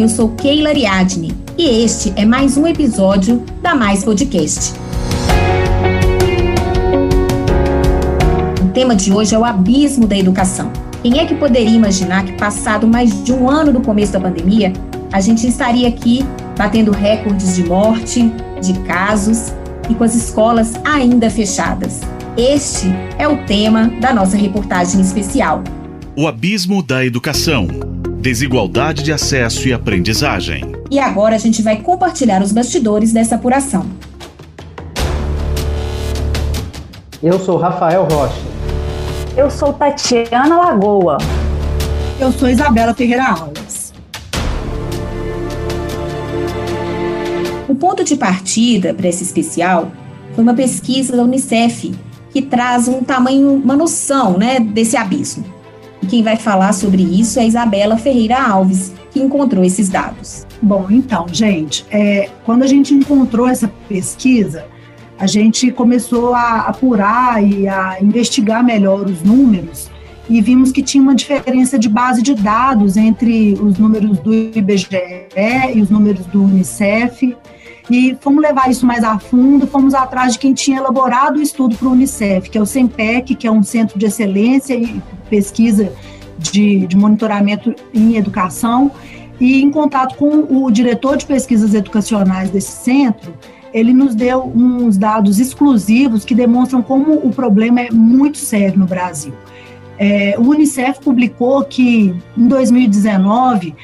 Eu sou Keila Ariadne e este é mais um episódio da Mais Podcast. O tema de hoje é o abismo da educação. Quem é que poderia imaginar que, passado mais de um ano do começo da pandemia, a gente estaria aqui batendo recordes de morte, de casos e com as escolas ainda fechadas? Este é o tema da nossa reportagem especial. O abismo da educação. Desigualdade de acesso e aprendizagem. E agora a gente vai compartilhar os bastidores dessa apuração. Eu sou Rafael Rocha. Eu sou Tatiana Lagoa. Eu sou Isabela Ferreira Aulas. O ponto de partida para esse especial foi uma pesquisa da Unicef que traz um tamanho, uma noção né, desse abismo. Quem vai falar sobre isso é Isabela Ferreira Alves, que encontrou esses dados. Bom, então, gente, é, quando a gente encontrou essa pesquisa, a gente começou a apurar e a investigar melhor os números e vimos que tinha uma diferença de base de dados entre os números do IBGE e os números do Unicef. E fomos levar isso mais a fundo, fomos atrás de quem tinha elaborado o estudo para o Unicef, que é o CEMPEC, que é um centro de excelência e pesquisa de, de monitoramento em educação, e em contato com o diretor de pesquisas educacionais desse centro, ele nos deu uns dados exclusivos que demonstram como o problema é muito sério no Brasil. É, o Unicef publicou que em 2019,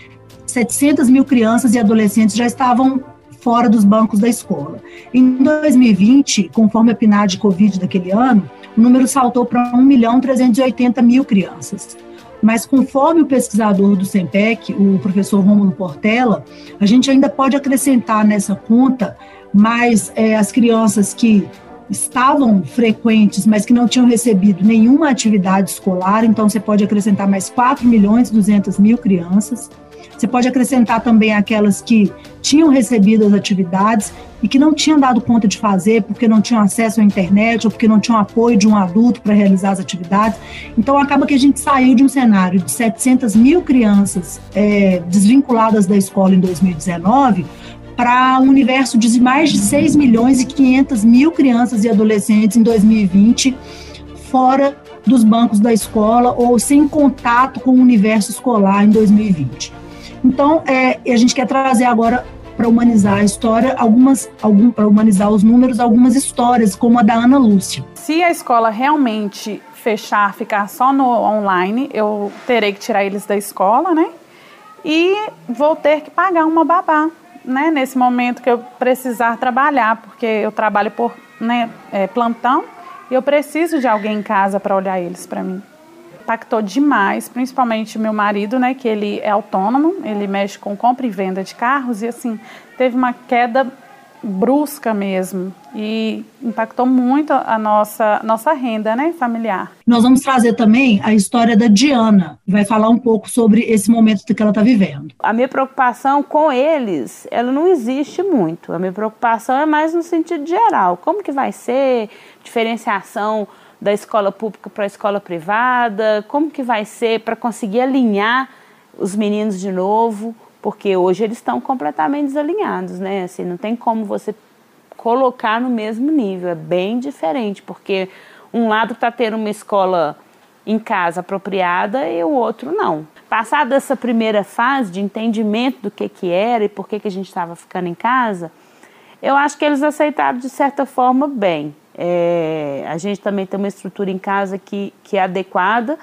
700 mil crianças e adolescentes já estavam fora dos bancos da escola. Em 2020, conforme a PNAD Covid daquele ano, o número saltou para 1 milhão 380 mil crianças. Mas conforme o pesquisador do SEMPEC, o professor Romulo Portela, a gente ainda pode acrescentar nessa conta mais é, as crianças que estavam frequentes, mas que não tinham recebido nenhuma atividade escolar, então você pode acrescentar mais 4 milhões e 200 mil crianças. Você pode acrescentar também aquelas que tinham recebido as atividades e que não tinham dado conta de fazer porque não tinham acesso à internet ou porque não tinham apoio de um adulto para realizar as atividades. Então, acaba que a gente saiu de um cenário de 700 mil crianças é, desvinculadas da escola em 2019 para um universo de mais de 6 milhões e 500 mil crianças e adolescentes em 2020 fora dos bancos da escola ou sem contato com o universo escolar em 2020. Então, é, a gente quer trazer agora para humanizar a história, algumas, algum, para humanizar os números, algumas histórias, como a da Ana Lúcia. Se a escola realmente fechar, ficar só no online, eu terei que tirar eles da escola, né? E vou ter que pagar uma babá, né? Nesse momento que eu precisar trabalhar, porque eu trabalho por né, é, plantão e eu preciso de alguém em casa para olhar eles para mim impactou demais, principalmente meu marido, né, que ele é autônomo, ele mexe com compra e venda de carros e assim, teve uma queda brusca mesmo e impactou muito a nossa nossa renda, né, familiar. Nós vamos trazer também a história da Diana, vai falar um pouco sobre esse momento que ela está vivendo. A minha preocupação com eles, ela não existe muito. A minha preocupação é mais no sentido geral. Como que vai ser diferenciação da escola pública para a escola privada? Como que vai ser para conseguir alinhar os meninos de novo? Porque hoje eles estão completamente desalinhados, né? Assim, não tem como você colocar no mesmo nível, é bem diferente, porque um lado está tendo uma escola em casa apropriada e o outro não. Passada essa primeira fase de entendimento do que, que era e por que, que a gente estava ficando em casa, eu acho que eles aceitaram de certa forma bem. É, a gente também tem uma estrutura em casa que, que é adequada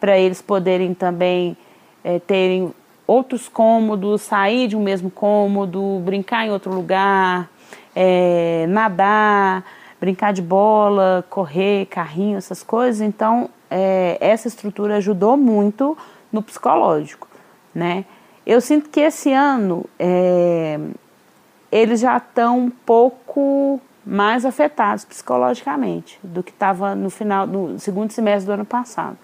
para eles poderem também é, terem outros cômodos, sair de um mesmo cômodo, brincar em outro lugar, é, nadar, brincar de bola, correr, carrinho, essas coisas. Então, é, essa estrutura ajudou muito no psicológico, né? Eu sinto que esse ano é, eles já estão um pouco mais afetados psicologicamente do que estava no final no segundo semestre do ano passado.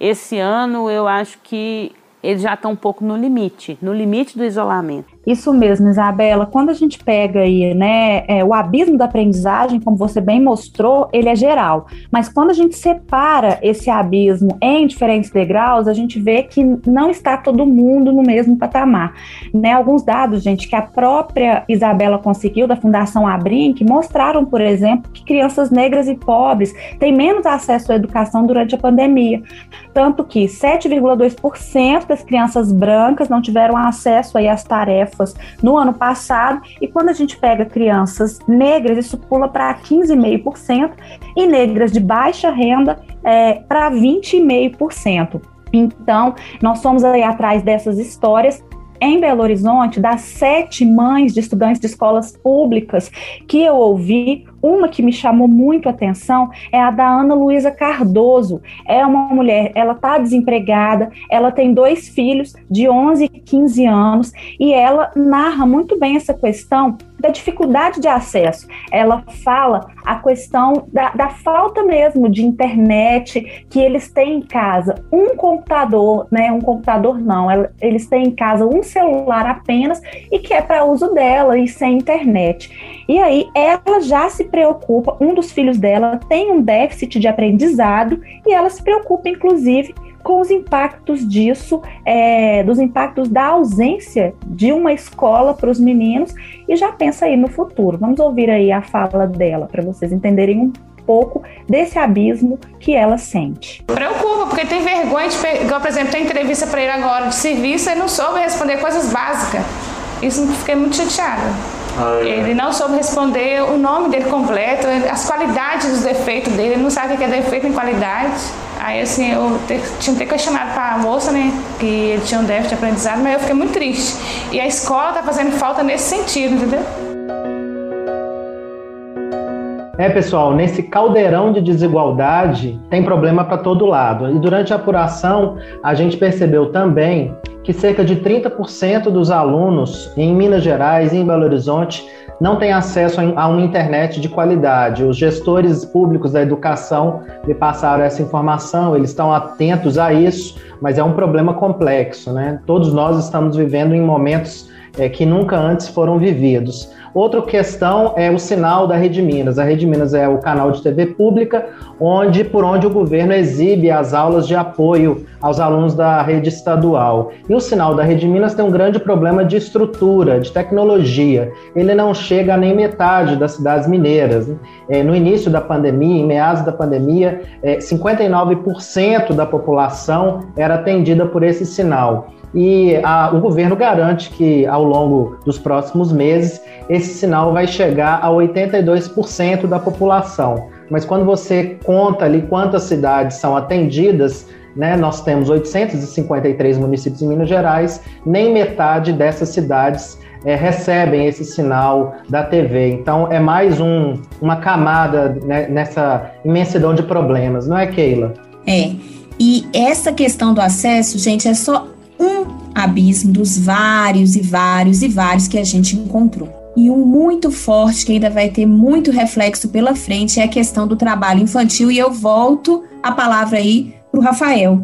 Esse ano eu acho que eles já estão um pouco no limite, no limite do isolamento. Isso mesmo, Isabela. Quando a gente pega aí, né, é, o abismo da aprendizagem, como você bem mostrou, ele é geral. Mas quando a gente separa esse abismo em diferentes degraus, a gente vê que não está todo mundo no mesmo patamar. Né? Alguns dados, gente, que a própria Isabela conseguiu da Fundação Abrinq mostraram, por exemplo, que crianças negras e pobres têm menos acesso à educação durante a pandemia. Tanto que 7,2% das crianças brancas não tiveram acesso aí às tarefas no ano passado, e quando a gente pega crianças negras, isso pula para 15,5%, e negras de baixa renda é, para 20,5%. Então, nós fomos aí atrás dessas histórias em Belo Horizonte, das sete mães de estudantes de escolas públicas que eu ouvi, uma que me chamou muito a atenção é a da Ana Luísa Cardoso. É uma mulher, ela está desempregada, ela tem dois filhos de 11 e 15 anos e ela narra muito bem essa questão da dificuldade de acesso. Ela fala a questão da, da falta mesmo de internet que eles têm em casa. Um computador, né? Um computador não, eles têm em casa um celular apenas e que é para uso dela e sem internet. E aí ela já se preocupa, um dos filhos dela tem um déficit de aprendizado e ela se preocupa, inclusive, com os impactos disso, é, dos impactos da ausência de uma escola para os meninos e já pensa aí no futuro. Vamos ouvir aí a fala dela para vocês entenderem um pouco desse abismo que ela sente. Preocupa, porque tem vergonha de, igual, por exemplo, tem entrevista para ele agora de serviço e não soube responder coisas básicas. Isso me fiquei muito chateada. Ah, é. Ele não soube responder o nome dele completo, as qualidades dos defeitos dele, ele não sabe o que é defeito em qualidade. Aí assim, eu te, tinha ter questionado para a moça, né, que ele tinha um déficit de aprendizado, mas eu fiquei muito triste. E a escola está fazendo falta nesse sentido, entendeu? É, pessoal, nesse caldeirão de desigualdade tem problema para todo lado. E durante a apuração, a gente percebeu também que cerca de 30% dos alunos em Minas Gerais e em Belo Horizonte não têm acesso a uma internet de qualidade. Os gestores públicos da educação me passaram essa informação, eles estão atentos a isso, mas é um problema complexo, né? Todos nós estamos vivendo em momentos é, que nunca antes foram vividos. Outra questão é o sinal da Rede Minas. A Rede Minas é o canal de TV pública, onde por onde o governo exibe as aulas de apoio aos alunos da rede estadual. E o sinal da Rede Minas tem um grande problema de estrutura, de tecnologia. Ele não chega nem metade das cidades mineiras. É, no início da pandemia, em meados da pandemia, é, 59% da população era atendida por esse sinal e a, o governo garante que ao longo dos próximos meses esse sinal vai chegar a 82% da população. Mas quando você conta ali quantas cidades são atendidas, né, nós temos 853 municípios em Minas Gerais, nem metade dessas cidades é, recebem esse sinal da TV. Então é mais um, uma camada né, nessa imensidão de problemas, não é, Keila? É. E essa questão do acesso, gente, é só um abismo dos vários e vários e vários que a gente encontrou. E um muito forte que ainda vai ter muito reflexo pela frente é a questão do trabalho infantil. E eu volto a palavra aí para o Rafael.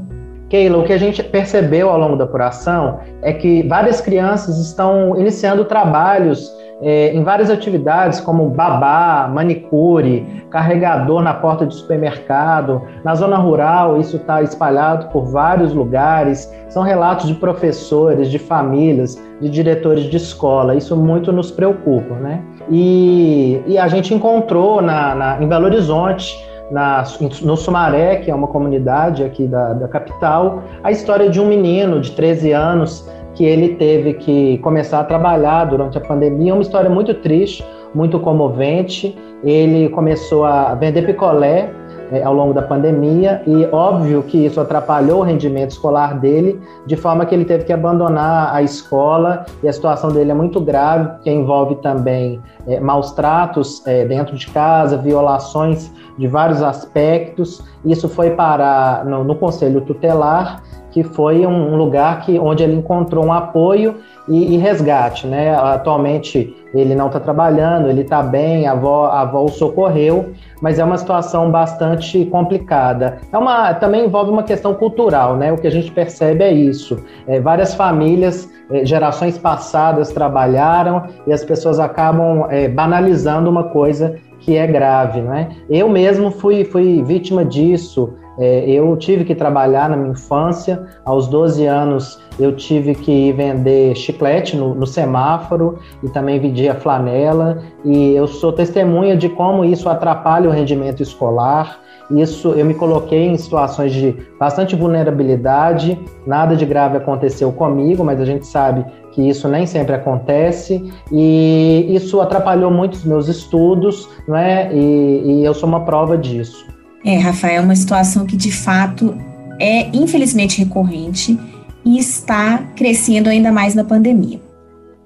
Keila, o que a gente percebeu ao longo da apuração é que várias crianças estão iniciando trabalhos é, em várias atividades, como babá, manicure, carregador na porta de supermercado. Na zona rural, isso está espalhado por vários lugares. São relatos de professores, de famílias, de diretores de escola. Isso muito nos preocupa, né? E, e a gente encontrou na, na, em Belo Horizonte na, no Sumaré, que é uma comunidade aqui da, da capital, a história de um menino de 13 anos que ele teve que começar a trabalhar durante a pandemia. É uma história muito triste, muito comovente. Ele começou a vender picolé é, ao longo da pandemia e óbvio que isso atrapalhou o rendimento escolar dele, de forma que ele teve que abandonar a escola e a situação dele é muito grave, porque envolve também é, maus tratos é, dentro de casa, violações de vários aspectos. Isso foi parar no, no Conselho Tutelar que foi um lugar que, onde ele encontrou um apoio e, e resgate, né? Atualmente ele não está trabalhando, ele está bem, a avó, a avó o socorreu, mas é uma situação bastante complicada. É uma, também envolve uma questão cultural, né? O que a gente percebe é isso. É, várias famílias, é, gerações passadas trabalharam e as pessoas acabam é, banalizando uma coisa que é grave, né? Eu mesmo fui, fui vítima disso. É, eu tive que trabalhar na minha infância, aos 12 anos eu tive que vender chiclete no, no, semáforo e também vendia flanela, e eu sou testemunha de como isso atrapalha o rendimento escolar. Isso eu me coloquei em situações de bastante vulnerabilidade, nada de grave aconteceu comigo, mas a gente sabe que isso nem sempre acontece, e isso atrapalhou muito os meus estudos, não é? e, e eu sou uma prova disso. É, Rafael, é uma situação que de fato é infelizmente recorrente e está crescendo ainda mais na pandemia.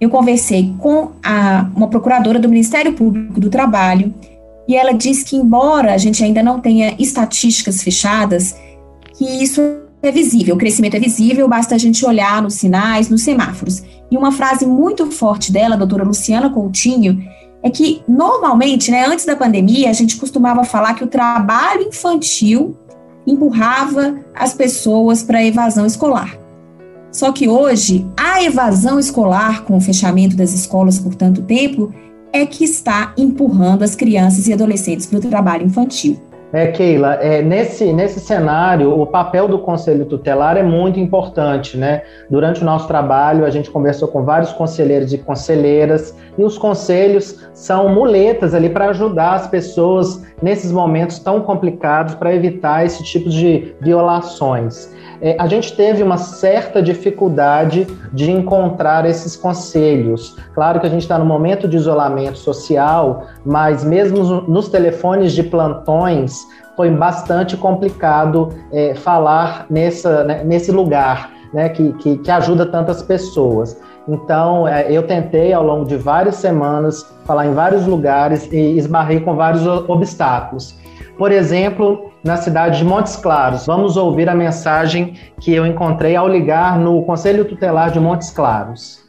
Eu conversei com a, uma procuradora do Ministério Público do Trabalho e ela disse que, embora a gente ainda não tenha estatísticas fechadas, que isso é visível, o crescimento é visível, basta a gente olhar nos sinais, nos semáforos. E uma frase muito forte dela, doutora Luciana Coutinho, é que normalmente, né, antes da pandemia, a gente costumava falar que o trabalho infantil empurrava as pessoas para a evasão escolar. Só que hoje, a evasão escolar, com o fechamento das escolas por tanto tempo, é que está empurrando as crianças e adolescentes para o trabalho infantil. É, Keila, é, nesse, nesse cenário, o papel do Conselho Tutelar é muito importante, né? Durante o nosso trabalho, a gente conversou com vários conselheiros e conselheiras, e os conselhos são muletas ali para ajudar as pessoas nesses momentos tão complicados para evitar esse tipo de violações é, a gente teve uma certa dificuldade de encontrar esses conselhos. Claro que a gente está no momento de isolamento social, mas mesmo nos telefones de plantões foi bastante complicado é, falar nessa, né, nesse lugar. Né, que, que, que, ajuda tantas pessoas. Então, é, eu tentei ao longo de várias semanas falar em vários lugares e esbarrei com vários obstáculos. Por exemplo, na cidade de Montes Claros. Vamos ouvir a mensagem que eu encontrei ao ligar no Conselho Tutelar de Montes Claros.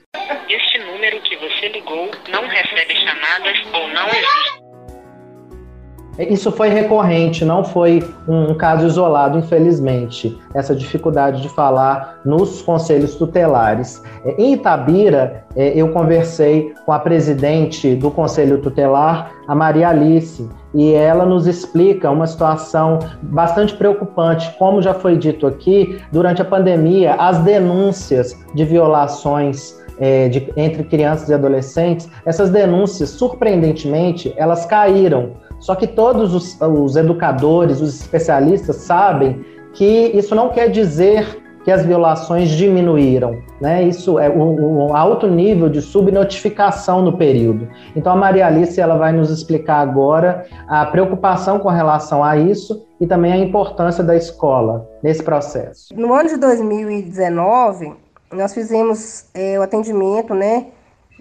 Isso foi recorrente, não foi um caso isolado, infelizmente, essa dificuldade de falar nos conselhos tutelares. Em Itabira, é, eu conversei com a presidente do Conselho Tutelar, a Maria Alice, e ela nos explica uma situação bastante preocupante. Como já foi dito aqui, durante a pandemia, as denúncias de violações é, de, entre crianças e adolescentes, essas denúncias, surpreendentemente, elas caíram. Só que todos os, os educadores, os especialistas sabem que isso não quer dizer que as violações diminuíram, né? Isso é um, alto nível de subnotificação no período. Então a Maria Alice ela vai nos explicar agora a preocupação com relação a isso e também a importância da escola nesse processo. No ano de 2019 nós fizemos é, o atendimento, né?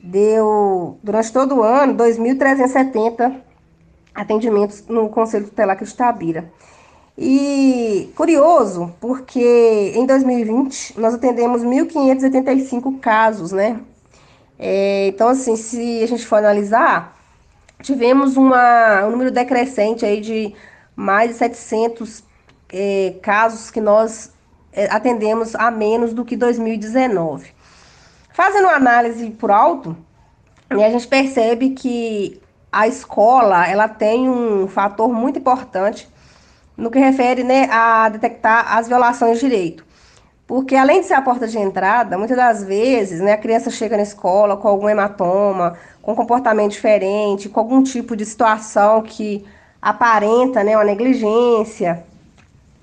Deu durante todo o ano 2.370 atendimentos no Conselho Tutelar Tabira. E curioso, porque em 2020 nós atendemos 1.585 casos, né? É, então, assim, se a gente for analisar, tivemos uma, um número decrescente aí de mais de 700 é, casos que nós é, atendemos a menos do que 2019. Fazendo uma análise por alto, né, a gente percebe que a escola ela tem um fator muito importante no que refere né, a detectar as violações de direito. Porque além de ser a porta de entrada, muitas das vezes né, a criança chega na escola com algum hematoma, com comportamento diferente, com algum tipo de situação que aparenta né, uma negligência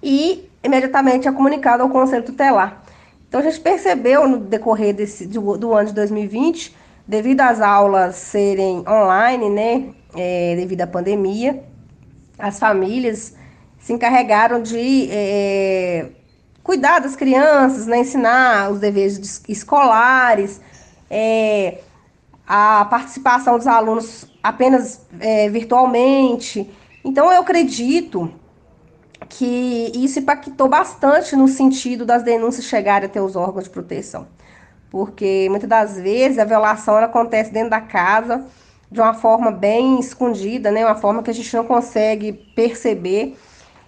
e imediatamente é comunicado ao Conselho Tutelar. Então a gente percebeu no decorrer desse, do, do ano de 2020, devido às aulas serem online, né, é, devido à pandemia, as famílias se encarregaram de é, cuidar das crianças, né, ensinar os deveres escolares, é, a participação dos alunos apenas é, virtualmente. Então, eu acredito que isso impactou bastante no sentido das denúncias chegarem até os órgãos de proteção. Porque muitas das vezes a violação acontece dentro da casa de uma forma bem escondida, né? Uma forma que a gente não consegue perceber.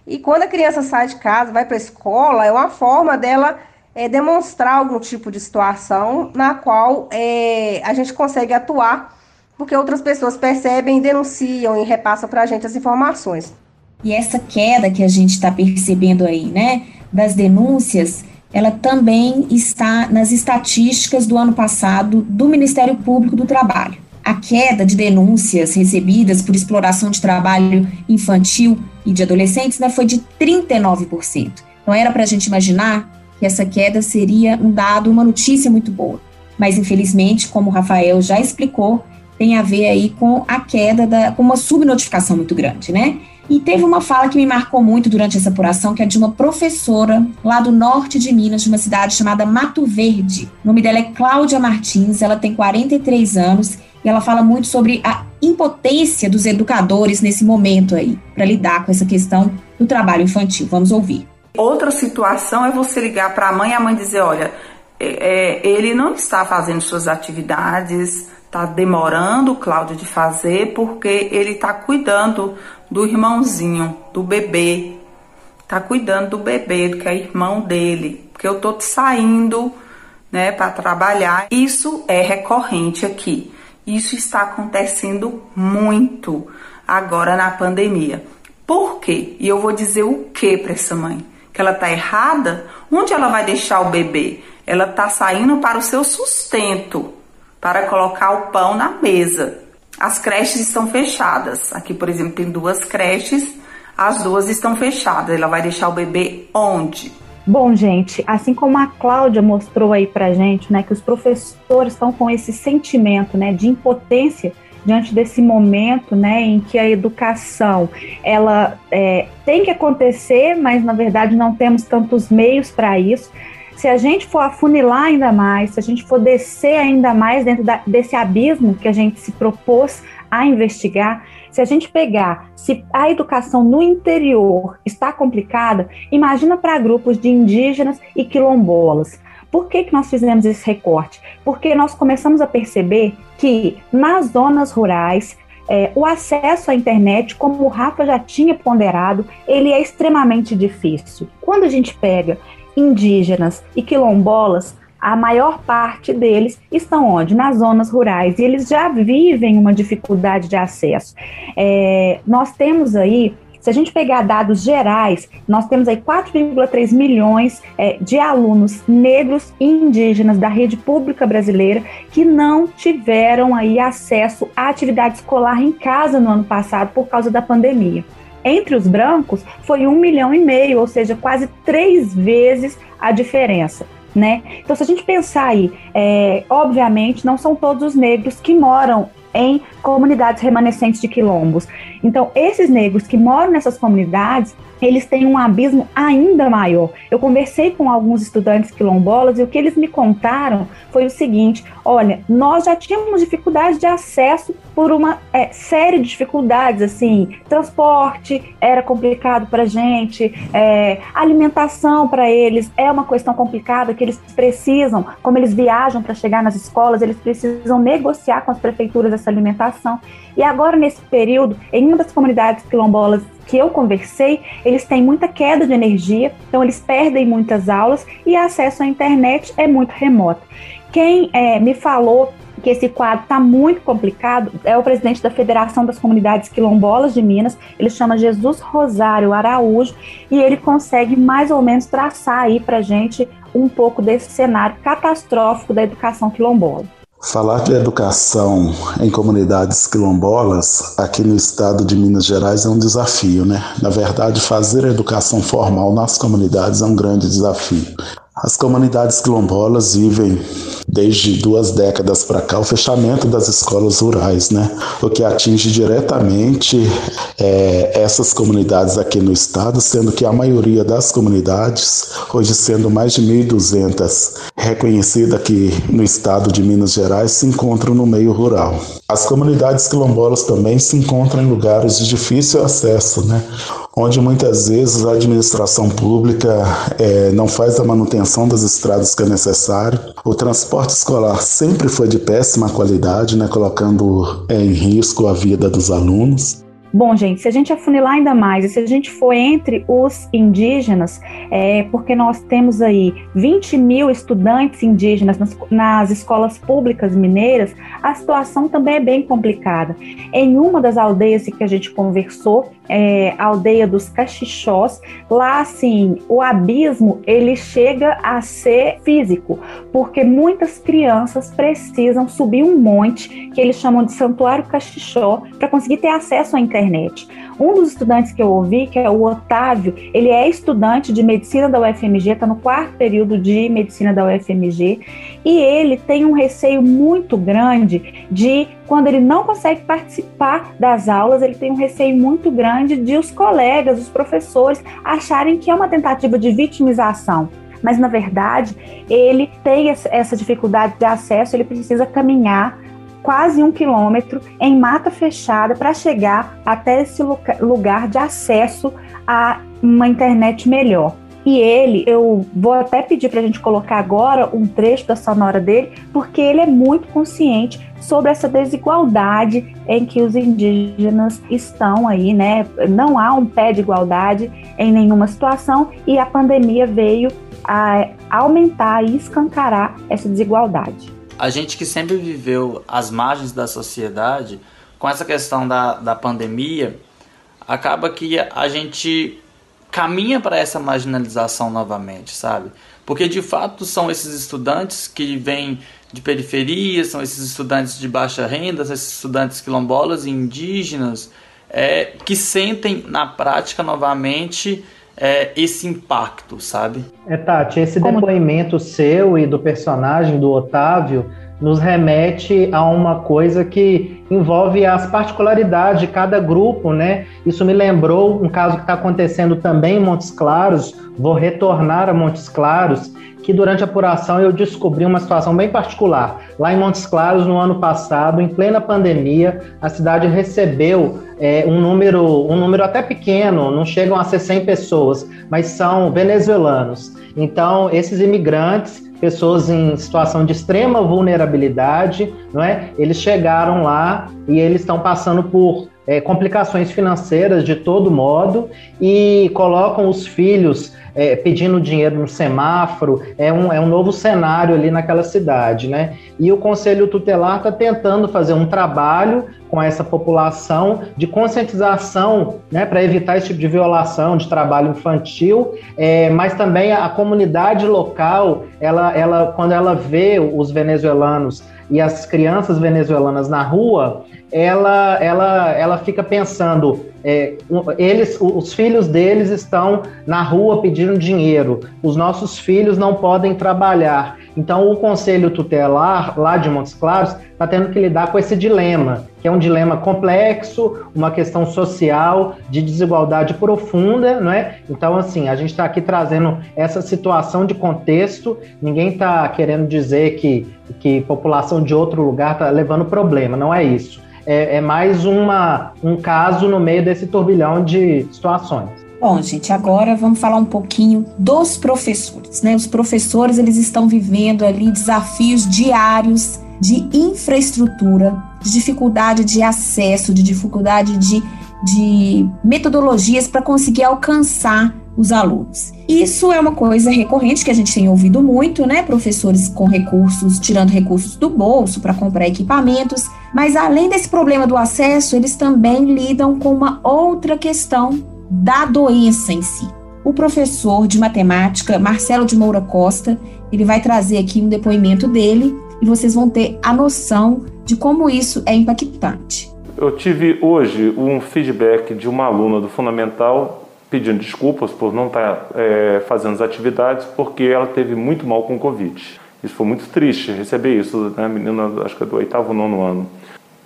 E quando a criança sai de casa, vai para a escola, é uma forma dela é, demonstrar algum tipo de situação na qual é, a gente consegue atuar, porque outras pessoas percebem, denunciam e repassam para a gente as informações. E essa queda que a gente está percebendo aí, né, das denúncias, ela também está nas estatísticas do ano passado do Ministério Público do Trabalho. A queda de denúncias recebidas por exploração de trabalho infantil e de adolescentes né, foi de 39%. Então era para a gente imaginar que essa queda seria um dado, uma notícia muito boa. Mas infelizmente, como o Rafael já explicou, tem a ver aí com a queda da, com uma subnotificação muito grande, né? E teve uma fala que me marcou muito durante essa apuração, que é de uma professora lá do norte de Minas, de uma cidade chamada Mato Verde. O nome dela é Cláudia Martins, ela tem 43 anos e ela fala muito sobre a impotência dos educadores nesse momento aí, para lidar com essa questão do trabalho infantil. Vamos ouvir. Outra situação é você ligar para a mãe e a mãe dizer: olha, é, é, ele não está fazendo suas atividades, está demorando, Cláudio, de fazer, porque ele está cuidando do irmãozinho, do bebê. Tá cuidando do bebê, que é irmão dele. Porque eu tô saindo, né, para trabalhar. Isso é recorrente aqui. Isso está acontecendo muito agora na pandemia. Por quê? E eu vou dizer o que para essa mãe? Que ela tá errada? Onde ela vai deixar o bebê? Ela tá saindo para o seu sustento, para colocar o pão na mesa. As creches estão fechadas. Aqui, por exemplo, tem duas creches, as duas estão fechadas. Ela vai deixar o bebê onde? Bom, gente, assim como a Cláudia mostrou aí pra gente, né, que os professores estão com esse sentimento, né, de impotência diante desse momento, né, em que a educação ela é, tem que acontecer, mas na verdade não temos tantos meios para isso se a gente for afunilar ainda mais, se a gente for descer ainda mais dentro da, desse abismo que a gente se propôs a investigar, se a gente pegar, se a educação no interior está complicada, imagina para grupos de indígenas e quilombolas. Por que, que nós fizemos esse recorte? Porque nós começamos a perceber que nas zonas rurais, é, o acesso à internet, como o Rafa já tinha ponderado, ele é extremamente difícil. Quando a gente pega indígenas e quilombolas, a maior parte deles estão onde? Nas zonas rurais, e eles já vivem uma dificuldade de acesso. É, nós temos aí se a gente pegar dados gerais, nós temos aí 4,3 milhões é, de alunos negros e indígenas da rede pública brasileira que não tiveram aí acesso à atividade escolar em casa no ano passado por causa da pandemia. Entre os brancos foi um milhão e meio, ou seja, quase três vezes a diferença. Né? Então, se a gente pensar aí, é, obviamente, não são todos os negros que moram em comunidades remanescentes de quilombos. Então, esses negros que moram nessas comunidades, eles têm um abismo ainda maior. Eu conversei com alguns estudantes quilombolas e o que eles me contaram foi o seguinte: olha, nós já tínhamos dificuldade de acesso por uma é, série de dificuldades, assim, transporte era complicado para gente, é, alimentação para eles é uma questão complicada que eles precisam, como eles viajam para chegar nas escolas, eles precisam negociar com as prefeituras essa alimentação. E agora, nesse período, em uma das comunidades quilombolas que eu conversei, eles têm muita queda de energia, então eles perdem muitas aulas e acesso à internet é muito remoto. Quem é, me falou que esse quadro está muito complicado é o presidente da Federação das Comunidades Quilombolas de Minas, ele chama Jesus Rosário Araújo, e ele consegue mais ou menos traçar aí para gente um pouco desse cenário catastrófico da educação quilombola. Falar de educação em comunidades quilombolas aqui no estado de Minas Gerais é um desafio, né? Na verdade, fazer educação formal nas comunidades é um grande desafio. As comunidades quilombolas vivem desde duas décadas para cá o fechamento das escolas rurais, né? O que atinge diretamente é, essas comunidades aqui no estado, sendo que a maioria das comunidades, hoje sendo mais de 1.200, reconhecida aqui no estado de Minas Gerais se encontram no meio rural. As comunidades quilombolas também se encontram em lugares de difícil acesso, né? Onde muitas vezes a administração pública é, não faz a manutenção das estradas que é necessário. O transporte escolar sempre foi de péssima qualidade, né? colocando é, em risco a vida dos alunos. Bom, gente, se a gente afunilar ainda mais, e se a gente for entre os indígenas, é, porque nós temos aí 20 mil estudantes indígenas nas, nas escolas públicas mineiras, a situação também é bem complicada. Em uma das aldeias que a gente conversou, é, aldeia dos Caxixós, lá assim, o abismo ele chega a ser físico, porque muitas crianças precisam subir um monte que eles chamam de Santuário Caxixó para conseguir ter acesso à internet. Um dos estudantes que eu ouvi, que é o Otávio, ele é estudante de medicina da UFMG, está no quarto período de medicina da UFMG, e ele tem um receio muito grande de quando ele não consegue participar das aulas, ele tem um receio muito grande de os colegas, os professores acharem que é uma tentativa de vitimização. Mas na verdade ele tem essa dificuldade de acesso, ele precisa caminhar quase um quilômetro em mata fechada para chegar até esse lugar de acesso a uma internet melhor. E ele, eu vou até pedir para a gente colocar agora um trecho da sonora dele, porque ele é muito consciente sobre essa desigualdade em que os indígenas estão aí, né? Não há um pé de igualdade em nenhuma situação e a pandemia veio a aumentar e escancarar essa desigualdade a gente que sempre viveu às margens da sociedade, com essa questão da, da pandemia, acaba que a gente caminha para essa marginalização novamente, sabe? Porque de fato são esses estudantes que vêm de periferia, são esses estudantes de baixa renda, esses estudantes quilombolas e indígenas é, que sentem na prática novamente é, esse impacto, sabe? É, Tati, esse Como... depoimento seu e do personagem do Otávio nos remete a uma coisa que envolve as particularidades de cada grupo, né? Isso me lembrou um caso que está acontecendo também em Montes Claros. Vou retornar a Montes Claros, que durante a apuração eu descobri uma situação bem particular. Lá em Montes Claros, no ano passado, em plena pandemia, a cidade recebeu é, um número, um número até pequeno, não chegam a ser 100 pessoas, mas são venezuelanos. Então, esses imigrantes pessoas em situação de extrema vulnerabilidade, não é? Eles chegaram lá e eles estão passando por é, complicações financeiras de todo modo e colocam os filhos é, pedindo dinheiro no semáforo, é um, é um novo cenário ali naquela cidade, né? E o Conselho Tutelar está tentando fazer um trabalho com essa população de conscientização, né, para evitar esse tipo de violação, de trabalho infantil, é, mas também a, a comunidade local, ela, ela, quando ela vê os venezuelanos e as crianças venezuelanas na rua, ela, ela, ela fica pensando, é, eles, os filhos deles estão na rua pedindo dinheiro, os nossos filhos não podem trabalhar. Então, o Conselho Tutelar, lá de Montes Claros, está tendo que lidar com esse dilema, que é um dilema complexo, uma questão social de desigualdade profunda, não é? Então, assim, a gente está aqui trazendo essa situação de contexto, ninguém está querendo dizer que, que população de outro lugar está levando problema, não é isso é, é mais uma, um caso no meio desse turbilhão de situações. Bom, gente, agora vamos falar um pouquinho dos professores, né? Os professores, eles estão vivendo ali desafios diários de infraestrutura, de dificuldade de acesso, de dificuldade de, de metodologias para conseguir alcançar os alunos. Isso é uma coisa recorrente que a gente tem ouvido muito, né? Professores com recursos, tirando recursos do bolso para comprar equipamentos, mas além desse problema do acesso, eles também lidam com uma outra questão da doença em si. O professor de matemática, Marcelo de Moura Costa, ele vai trazer aqui um depoimento dele e vocês vão ter a noção de como isso é impactante. Eu tive hoje um feedback de uma aluna do Fundamental pedindo desculpas por não estar tá, é, fazendo as atividades porque ela teve muito mal com o Covid. Isso foi muito triste receber isso, né, menina, acho que é do oitavo, nono ano.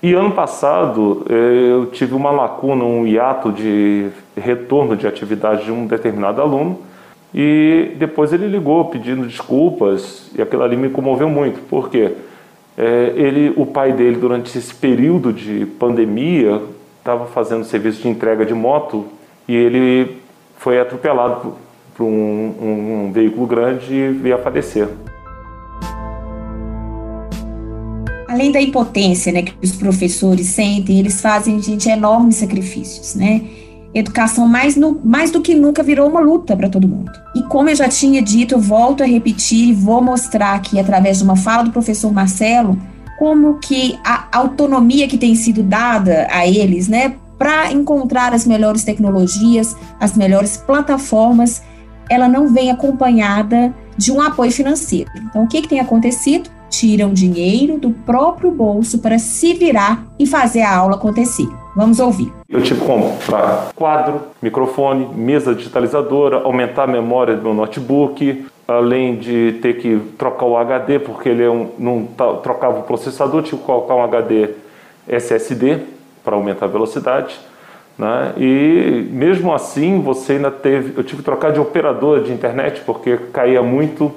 E ano passado é, eu tive uma lacuna, um hiato de retorno de atividade de um determinado aluno E depois ele ligou pedindo desculpas e aquilo ali me comoveu muito, porque é, ele, o pai dele durante esse período de pandemia estava fazendo serviço de entrega de moto e ele foi atropelado por um, um, um veículo grande e veio a falecer. Além da impotência né, que os professores sentem, eles fazem, gente, enormes sacrifícios, né? Educação mais, no, mais do que nunca virou uma luta para todo mundo. E como eu já tinha dito, eu volto a repetir e vou mostrar aqui, através de uma fala do professor Marcelo, como que a autonomia que tem sido dada a eles, né, para encontrar as melhores tecnologias, as melhores plataformas, ela não vem acompanhada de um apoio financeiro. Então, o que, que tem acontecido? Tiram dinheiro do próprio bolso para se virar e fazer a aula acontecer. Vamos ouvir. Eu tive que comprar quadro, microfone, mesa digitalizadora, aumentar a memória do meu notebook, além de ter que trocar o HD, porque ele é um, não trocava o processador, tive que colocar um HD SSD para aumentar a velocidade. Né? E mesmo assim, você ainda teve. Eu tive que trocar de operador de internet porque caía muito.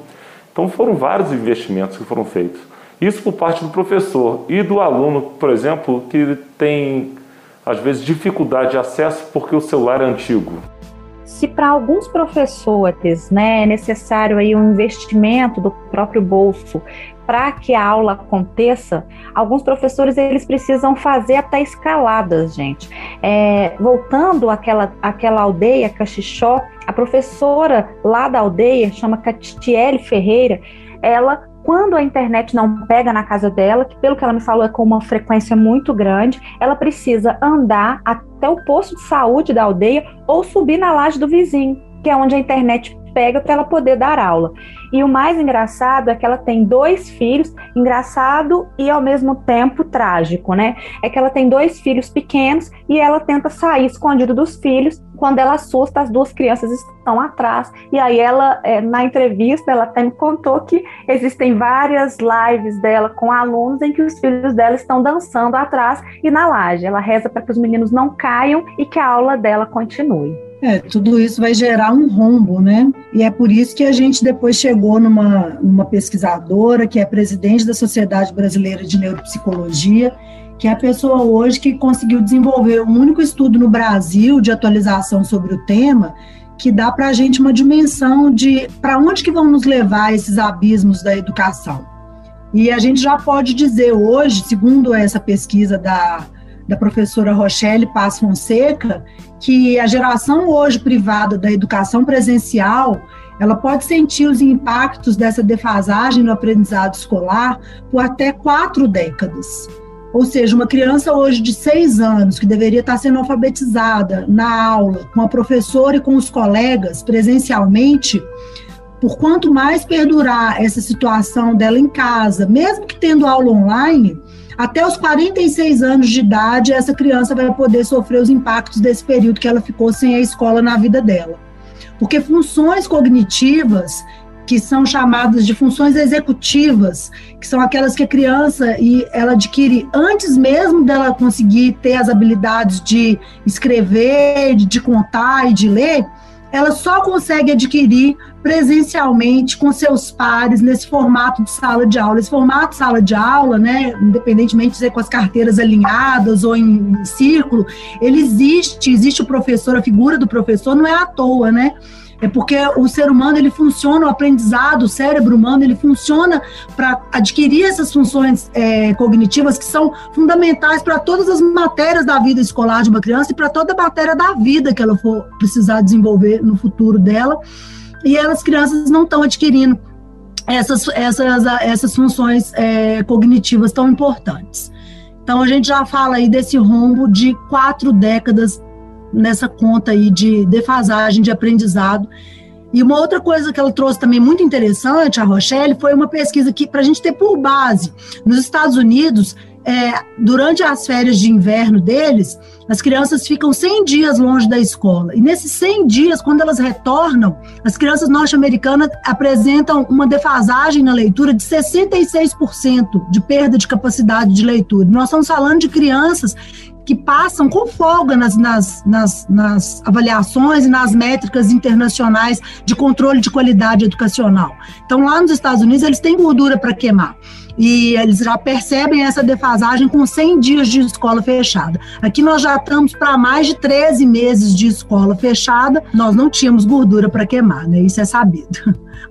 Então foram vários investimentos que foram feitos. Isso por parte do professor e do aluno, por exemplo, que tem às vezes, dificuldade de acesso porque o celular é antigo? Se para alguns professores né, é necessário aí um investimento do próprio bolso para que a aula aconteça, alguns professores eles precisam fazer até escaladas, gente. É, voltando àquela, àquela aldeia, Caxixó, a professora lá da aldeia, chama Catiele Ferreira, ela quando a internet não pega na casa dela, que pelo que ela me falou é com uma frequência muito grande, ela precisa andar até o posto de saúde da aldeia ou subir na laje do vizinho, que é onde a internet pega para ela poder dar aula. E o mais engraçado é que ela tem dois filhos, engraçado e ao mesmo tempo trágico, né? É que ela tem dois filhos pequenos e ela tenta sair escondido dos filhos. Quando ela assusta, as duas crianças estão atrás. E aí ela, é, na entrevista, ela até me contou que existem várias lives dela com alunos em que os filhos dela estão dançando atrás e na laje. Ela reza para que os meninos não caiam e que a aula dela continue. É, tudo isso vai gerar um rombo, né? E é por isso que a gente depois chegou numa, numa pesquisadora que é presidente da Sociedade Brasileira de Neuropsicologia, que é a pessoa hoje que conseguiu desenvolver um único estudo no Brasil de atualização sobre o tema, que dá para a gente uma dimensão de para onde que vão nos levar esses abismos da educação. E a gente já pode dizer hoje, segundo essa pesquisa da, da professora Rochelle Paz Fonseca, que a geração hoje privada da educação presencial ela pode sentir os impactos dessa defasagem no aprendizado escolar por até quatro décadas. Ou seja, uma criança hoje de seis anos, que deveria estar sendo alfabetizada na aula, com a professora e com os colegas presencialmente, por quanto mais perdurar essa situação dela em casa, mesmo que tendo aula online, até os 46 anos de idade, essa criança vai poder sofrer os impactos desse período que ela ficou sem a escola na vida dela. Porque funções cognitivas, que são chamadas de funções executivas, que são aquelas que a criança e ela adquire antes mesmo dela conseguir ter as habilidades de escrever, de contar e de ler, ela só consegue adquirir presencialmente com seus pares nesse formato de sala de aula. Esse formato de sala de aula, né, independentemente de ser com as carteiras alinhadas ou em, em círculo, ele existe, existe o professor, a figura do professor não é à toa, né? É porque o ser humano ele funciona, o aprendizado, o cérebro humano ele funciona para adquirir essas funções é, cognitivas que são fundamentais para todas as matérias da vida escolar de uma criança e para toda a matéria da vida que ela for precisar desenvolver no futuro dela. E as crianças não estão adquirindo essas, essas, essas funções é, cognitivas tão importantes. Então a gente já fala aí desse rombo de quatro décadas nessa conta aí de defasagem de aprendizado. E uma outra coisa que ela trouxe também muito interessante, a Rochelle, foi uma pesquisa que, para a gente ter por base, nos Estados Unidos, é, durante as férias de inverno deles, as crianças ficam 100 dias longe da escola. E nesses 100 dias, quando elas retornam, as crianças norte-americanas apresentam uma defasagem na leitura de 66% de perda de capacidade de leitura. Nós estamos falando de crianças que passam com folga nas, nas, nas, nas, avaliações e nas métricas internacionais de controle de qualidade educacional. Então, lá nos Estados Unidos, eles têm gordura para queimar. E eles já percebem essa defasagem com 100 dias de escola fechada. Aqui nós já estamos para mais de 13 meses de escola fechada, nós não tínhamos gordura para queimar, né? Isso é sabido.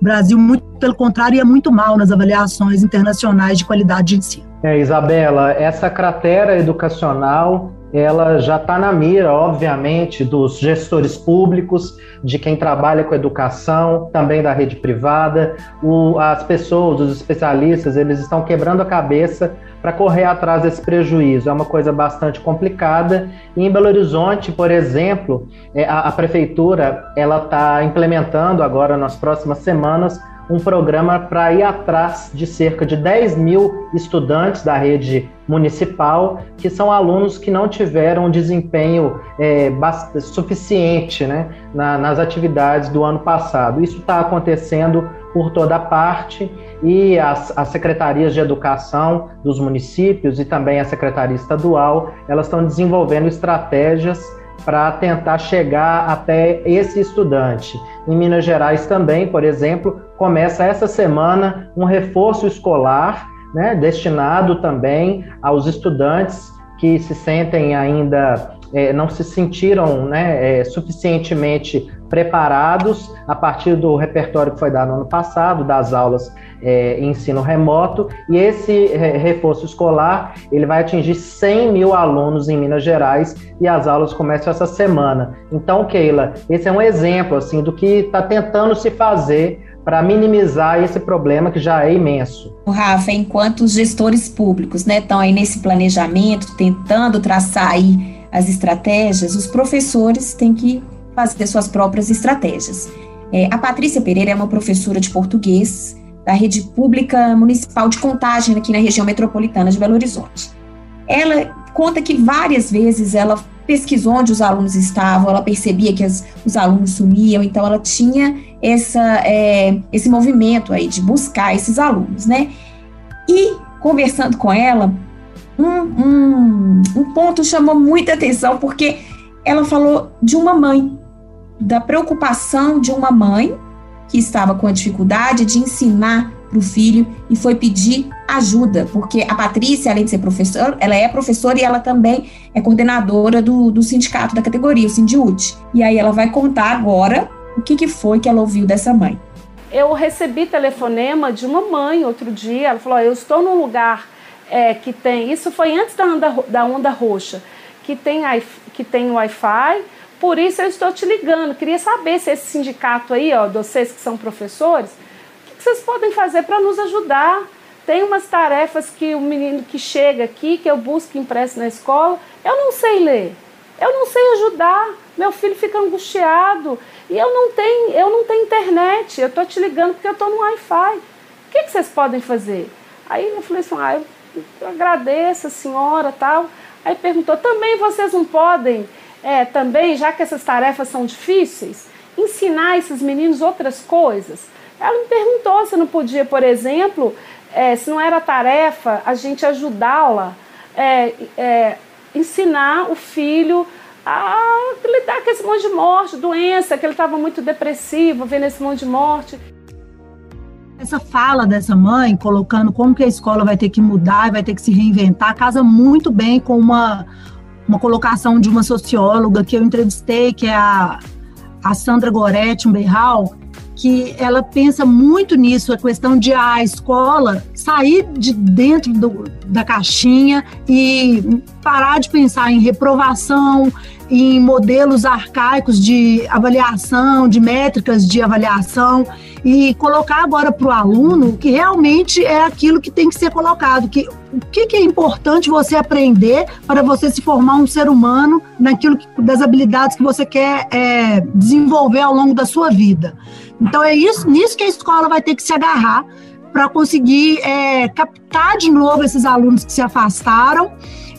O Brasil, muito pelo contrário, ia muito mal nas avaliações internacionais de qualidade de ensino. É, Isabela, essa cratera educacional ela já está na mira, obviamente, dos gestores públicos, de quem trabalha com educação, também da rede privada. O, as pessoas, os especialistas, eles estão quebrando a cabeça para correr atrás desse prejuízo. É uma coisa bastante complicada. E em Belo Horizonte, por exemplo, é, a, a prefeitura ela está implementando agora nas próximas semanas um programa para ir atrás de cerca de 10 mil estudantes da rede municipal, que são alunos que não tiveram desempenho é, suficiente né, na, nas atividades do ano passado. Isso está acontecendo por toda parte e as, as, secretarias de educação dos municípios e também a secretaria estadual, elas estão desenvolvendo estratégias para tentar chegar até esse estudante. Em Minas Gerais também, por exemplo, começa essa semana um reforço escolar, né, destinado também aos estudantes que se sentem ainda, é, não se sentiram né, é, suficientemente preparados a partir do repertório que foi dado no ano passado, das aulas é, ensino remoto, e esse reforço escolar ele vai atingir 100 mil alunos em Minas Gerais e as aulas começam essa semana. Então, Keila, esse é um exemplo assim do que está tentando se fazer para minimizar esse problema que já é imenso. Rafa, enquanto os gestores públicos né, estão aí nesse planejamento, tentando traçar aí as estratégias, os professores têm que fazer suas próprias estratégias. É, a Patrícia Pereira é uma professora de português da rede pública municipal de contagem aqui na região metropolitana de Belo Horizonte. Ela conta que várias vezes ela pesquisou onde os alunos estavam, ela percebia que as, os alunos sumiam, então ela tinha essa, é, esse movimento aí de buscar esses alunos, né? E conversando com ela, um, um, um ponto chamou muita atenção, porque ela falou de uma mãe da preocupação de uma mãe que estava com a dificuldade de ensinar para o filho e foi pedir ajuda, porque a Patrícia, além de ser professora, ela é professora e ela também é coordenadora do, do sindicato da categoria, o Sindiute. E aí ela vai contar agora o que, que foi que ela ouviu dessa mãe. Eu recebi telefonema de uma mãe outro dia, ela falou, eu estou num lugar é, que tem, isso foi antes da onda, da onda roxa, que tem, que tem Wi-Fi, por isso eu estou te ligando. Queria saber se esse sindicato aí, ó, vocês que são professores, o que vocês podem fazer para nos ajudar? Tem umas tarefas que o menino que chega aqui, que eu busco impresso na escola, eu não sei ler, eu não sei ajudar, meu filho fica angustiado e eu não tenho, eu não tenho internet, eu estou te ligando porque eu estou no Wi-Fi. O que, que vocês podem fazer? Aí eu falei assim, ah, eu, agradeço a senhora tal. Aí perguntou, também vocês não podem é, também, já que essas tarefas são difíceis, ensinar esses meninos outras coisas. Ela me perguntou se não podia, por exemplo, é, se não era tarefa a gente ajudá-la, é, é, ensinar o filho a lidar com esse monte de morte, doença, que ele estava muito depressivo, vendo esse monte de morte. Essa fala dessa mãe, colocando como que a escola vai ter que mudar, vai ter que se reinventar, casa muito bem com uma uma colocação de uma socióloga que eu entrevistei, que é a, a Sandra Goretti Umberral, que ela pensa muito nisso, a questão de a escola sair de dentro do, da caixinha e parar de pensar em reprovação, em modelos arcaicos de avaliação, de métricas de avaliação e colocar agora para o aluno que realmente é aquilo que tem que ser colocado, que o que, que, é importante você aprender para você se formar um ser humano naquilo que, das habilidades que você quer é, desenvolver ao longo da sua vida. Então é isso, nisso que a escola vai ter que se agarrar para conseguir é, captar de novo esses alunos que se afastaram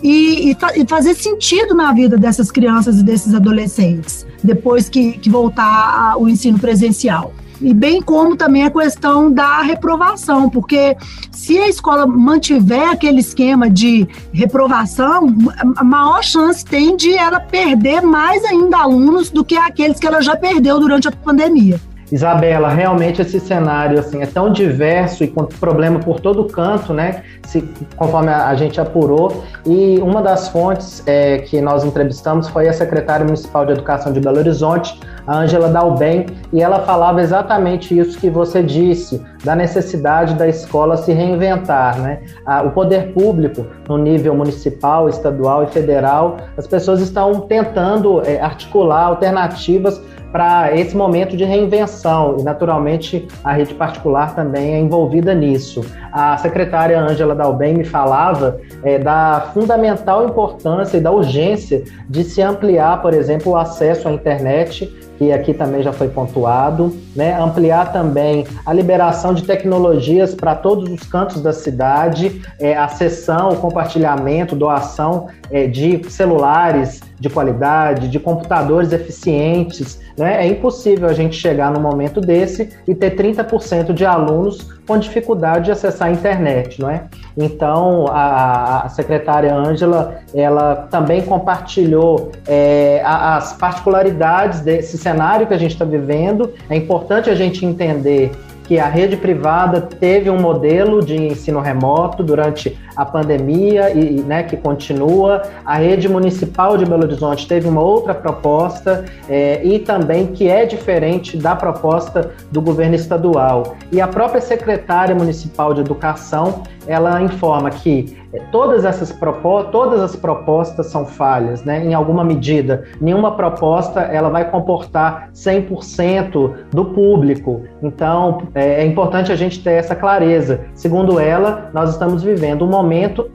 e, e, e, fazer sentido na vida dessas crianças e desses adolescentes depois que, que voltar ao ensino presencial. e bem como também a questão da reprovação, porque se a escola mantiver aquele esquema de reprovação, a maior chance tem de ela perder mais ainda alunos do que aqueles que ela já perdeu durante a pandemia. Isabela, realmente esse cenário assim é tão diverso e com problema por todo canto, né? Se, conforme a, a gente apurou. E uma das fontes é, que nós entrevistamos foi a secretária municipal de Educação de Belo Horizonte, a Ângela Dalben, e ela falava exatamente isso que você disse, da necessidade da escola se reinventar, né? o poder público, no nível municipal, estadual e federal, as pessoas estão tentando é, articular alternativas para esse momento de reinvenção e, naturalmente, a rede particular também é envolvida nisso. A secretária Ângela Dalben me falava é, da fundamental importância e da urgência de se ampliar, por exemplo, o acesso à internet que aqui também já foi pontuado, né? ampliar também a liberação de tecnologias para todos os cantos da cidade, é, a cessão, o compartilhamento, doação é, de celulares de qualidade, de computadores eficientes. Né? É impossível a gente chegar num momento desse e ter 30% de alunos com dificuldade de acessar a internet, não é? Então, a, a secretária Ângela, ela também compartilhou é, as particularidades desse cenário que a gente está vivendo. É importante a gente entender que a rede privada teve um modelo de ensino remoto durante a pandemia e né, que continua. A rede municipal de Belo Horizonte teve uma outra proposta é, e também que é diferente da proposta do governo estadual. E a própria secretária municipal de educação ela informa que é, todas essas propostas, todas as propostas são falhas, né? Em alguma medida, nenhuma proposta ela vai comportar 100% do público. Então, é, é importante a gente ter essa clareza. Segundo ela, nós estamos vivendo um momento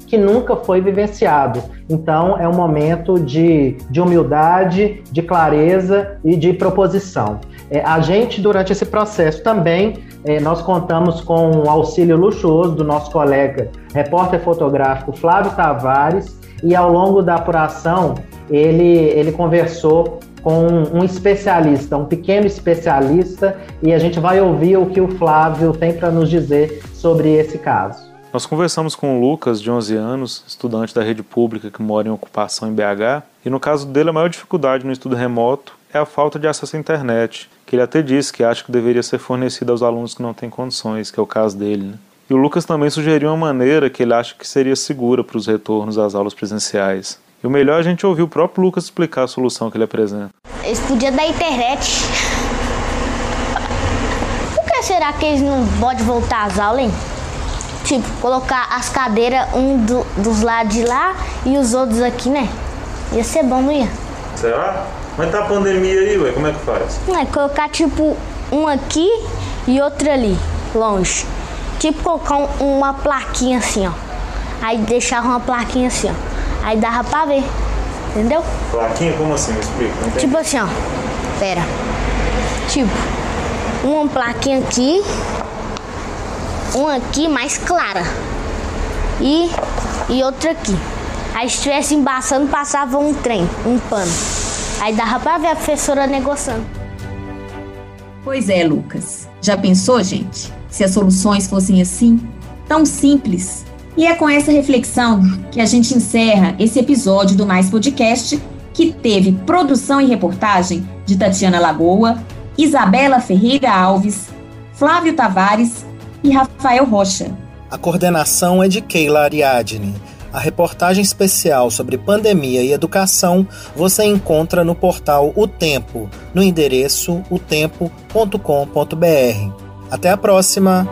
que nunca foi vivenciado. Então, é um momento de, de humildade, de clareza e de proposição. É, a gente, durante esse processo também, é, nós contamos com o auxílio luxuoso do nosso colega repórter fotográfico Flávio Tavares, e ao longo da apuração, ele, ele conversou com um especialista, um pequeno especialista, e a gente vai ouvir o que o Flávio tem para nos dizer sobre esse caso. Nós conversamos com o Lucas, de 11 anos, estudante da rede pública que mora em ocupação em BH, e no caso dele a maior dificuldade no estudo remoto é a falta de acesso à internet, que ele até disse que acha que deveria ser fornecida aos alunos que não têm condições, que é o caso dele. Né? E o Lucas também sugeriu uma maneira que ele acha que seria segura para os retornos às aulas presenciais. E o melhor é a gente ouvir o próprio Lucas explicar a solução que ele apresenta. Eles podiam da internet. Por que será que eles não podem voltar às aulas, hein? Tipo, colocar as cadeiras um do, dos lados de lá e os outros aqui, né? Ia ser bom, não ia? Será? Mas tá a pandemia aí, ué, como é que faz? É, colocar tipo um aqui e outro ali, longe. Tipo colocar um, uma plaquinha assim, ó. Aí deixar uma plaquinha assim, ó. Aí dava pra ver. Entendeu? Plaquinha? Como assim? Me explica. Tipo assim, ó. Pera. Tipo, uma plaquinha aqui. Uma aqui mais clara. E, e outra aqui. Aí se estivesse embaçando, passava um trem, um pano. Aí dava pra ver a professora negociando. Pois é, Lucas. Já pensou, gente? Se as soluções fossem assim? Tão simples. E é com essa reflexão que a gente encerra esse episódio do Mais Podcast, que teve produção e reportagem de Tatiana Lagoa, Isabela Ferreira Alves, Flávio Tavares e Rafael Rocha. A coordenação é de Keila Ariadne. A reportagem especial sobre pandemia e educação você encontra no portal O Tempo, no endereço otempo.com.br. Até a próxima!